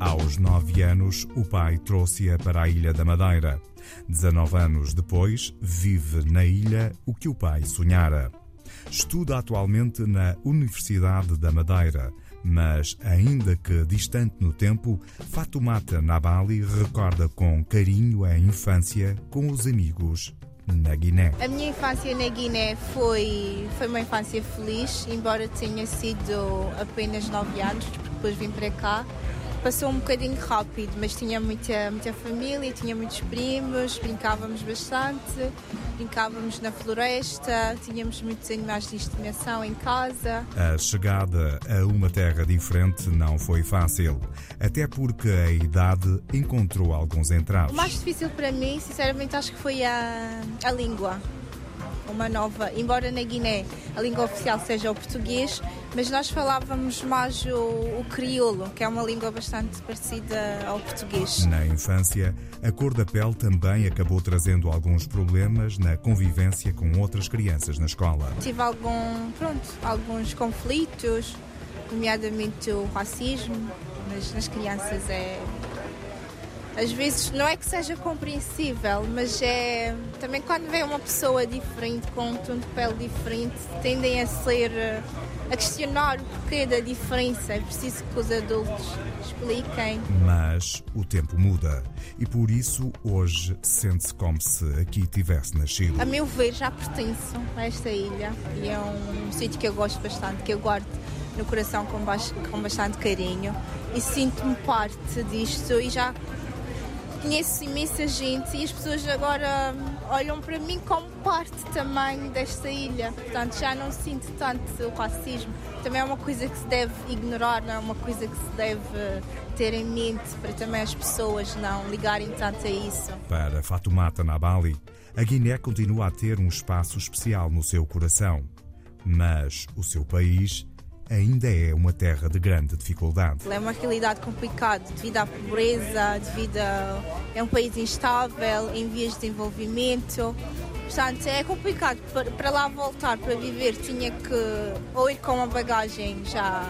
Aos nove anos, o pai trouxe-a para a Ilha da Madeira. 19 anos depois, vive na ilha o que o pai sonhara. Estuda atualmente na Universidade da Madeira, mas, ainda que distante no tempo, Fatumata Nabali recorda com carinho a infância com os amigos na Guiné. A minha infância na Guiné foi, foi uma infância feliz, embora tenha sido apenas 9 anos, porque depois vim para cá passou um bocadinho rápido, mas tinha muita, muita família, tinha muitos primos, brincávamos bastante, brincávamos na floresta, tínhamos muitos animais de estimação em casa. A chegada a uma terra diferente não foi fácil, até porque a idade encontrou alguns entraves. O mais difícil para mim, sinceramente, acho que foi a, a língua uma nova, embora na Guiné a língua oficial seja o português, mas nós falávamos mais o, o crioulo, que é uma língua bastante parecida ao português. Na infância, a cor da pele também acabou trazendo alguns problemas na convivência com outras crianças na escola. Tive algum, pronto, alguns conflitos, nomeadamente o racismo, mas nas crianças é às vezes não é que seja compreensível, mas é também quando vem uma pessoa diferente, com um tom de pele diferente, tendem a ser a questionar o porquê da diferença. É preciso que os adultos expliquem. Mas o tempo muda e por isso hoje sente-se como se aqui tivesse nascido. A meu ver, já pertenço a esta ilha e é um sítio que eu gosto bastante, que eu guardo no coração com, com bastante carinho e sinto-me parte disto e já conheço imensa gente e as pessoas agora hum, olham para mim como parte também desta ilha. Portanto, já não sinto tanto o racismo. Também é uma coisa que se deve ignorar, não é uma coisa que se deve ter em mente para também as pessoas não ligarem tanto a isso. Para Fatumata Nabali, a Guiné continua a ter um espaço especial no seu coração. Mas o seu país ainda é uma terra de grande dificuldade. É uma realidade complicada devido à pobreza, devido a... é um país instável, em vias de desenvolvimento. Portanto, é complicado. Para lá voltar, para viver, tinha que ou ir com uma bagagem já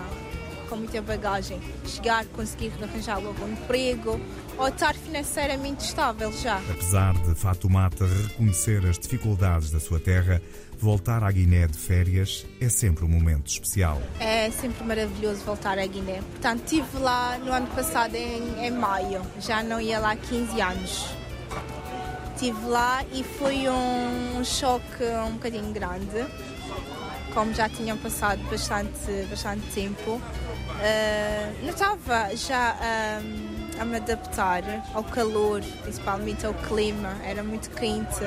com muita bagagem, chegar, conseguir arranjar logo um emprego ou estar financeiramente estável já. Apesar de Fatumata reconhecer as dificuldades da sua terra, voltar à Guiné de férias é sempre um momento especial. É sempre maravilhoso voltar à Guiné. Portanto, estive lá no ano passado, em, em maio, já não ia lá há 15 anos. Estive lá e foi um choque um bocadinho grande, como já tinham passado bastante, bastante tempo. Uh, notava já um, a me adaptar ao calor, principalmente ao clima, era muito quente.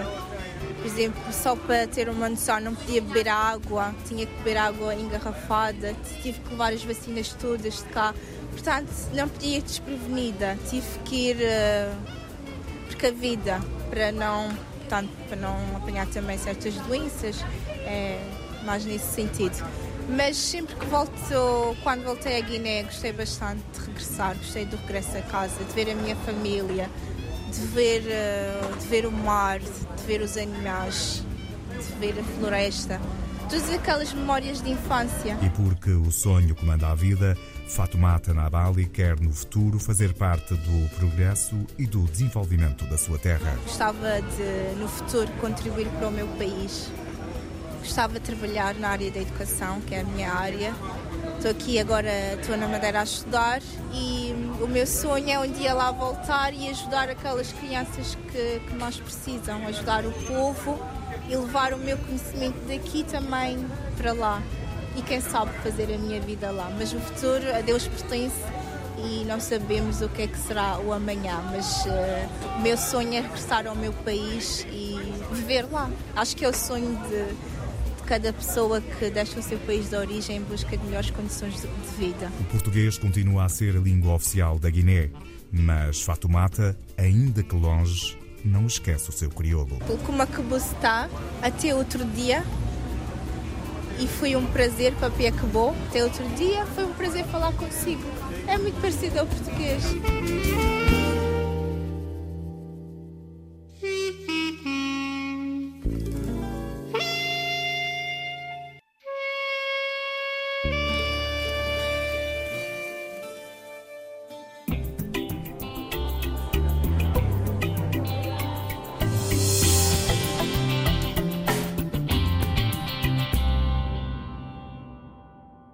Por exemplo, só para ter uma noção, não podia beber água, tinha que beber água engarrafada, tive que levar as vacinas todas de cá. Portanto, não podia ir desprevenida, tive que ir uh, precavida para não, portanto, para não apanhar também certas doenças, é, mais nesse sentido. Mas sempre que volto, quando voltei à Guiné, gostei bastante de regressar, gostei do regresso a casa, de ver a minha família, de ver, eh, de ver o mar, de ver os animais, de ver a floresta. Todas aquelas memórias de infância. E porque o sonho comanda a vida, Fatoumata Nabali quer no futuro fazer parte do progresso e do desenvolvimento da sua terra. Gostava de, no futuro, contribuir para o meu país Gostava de trabalhar na área da educação, que é a minha área. Estou aqui agora, estou na Madeira a estudar e o meu sonho é um dia lá voltar e ajudar aquelas crianças que, que nós precisam, ajudar o povo e levar o meu conhecimento daqui também para lá. E quem sabe fazer a minha vida lá. Mas o futuro a Deus pertence e não sabemos o que é que será o amanhã, mas uh, o meu sonho é regressar ao meu país e viver lá. Acho que é o sonho de cada pessoa que deixa o seu país de origem em busca de melhores condições de vida. O português continua a ser a língua oficial da Guiné, mas Fatumata, ainda que longe, não esquece o seu crioulo. Como a está até outro dia e foi um prazer para Pia Quebou. Até outro dia foi um prazer falar consigo. É muito parecido ao português.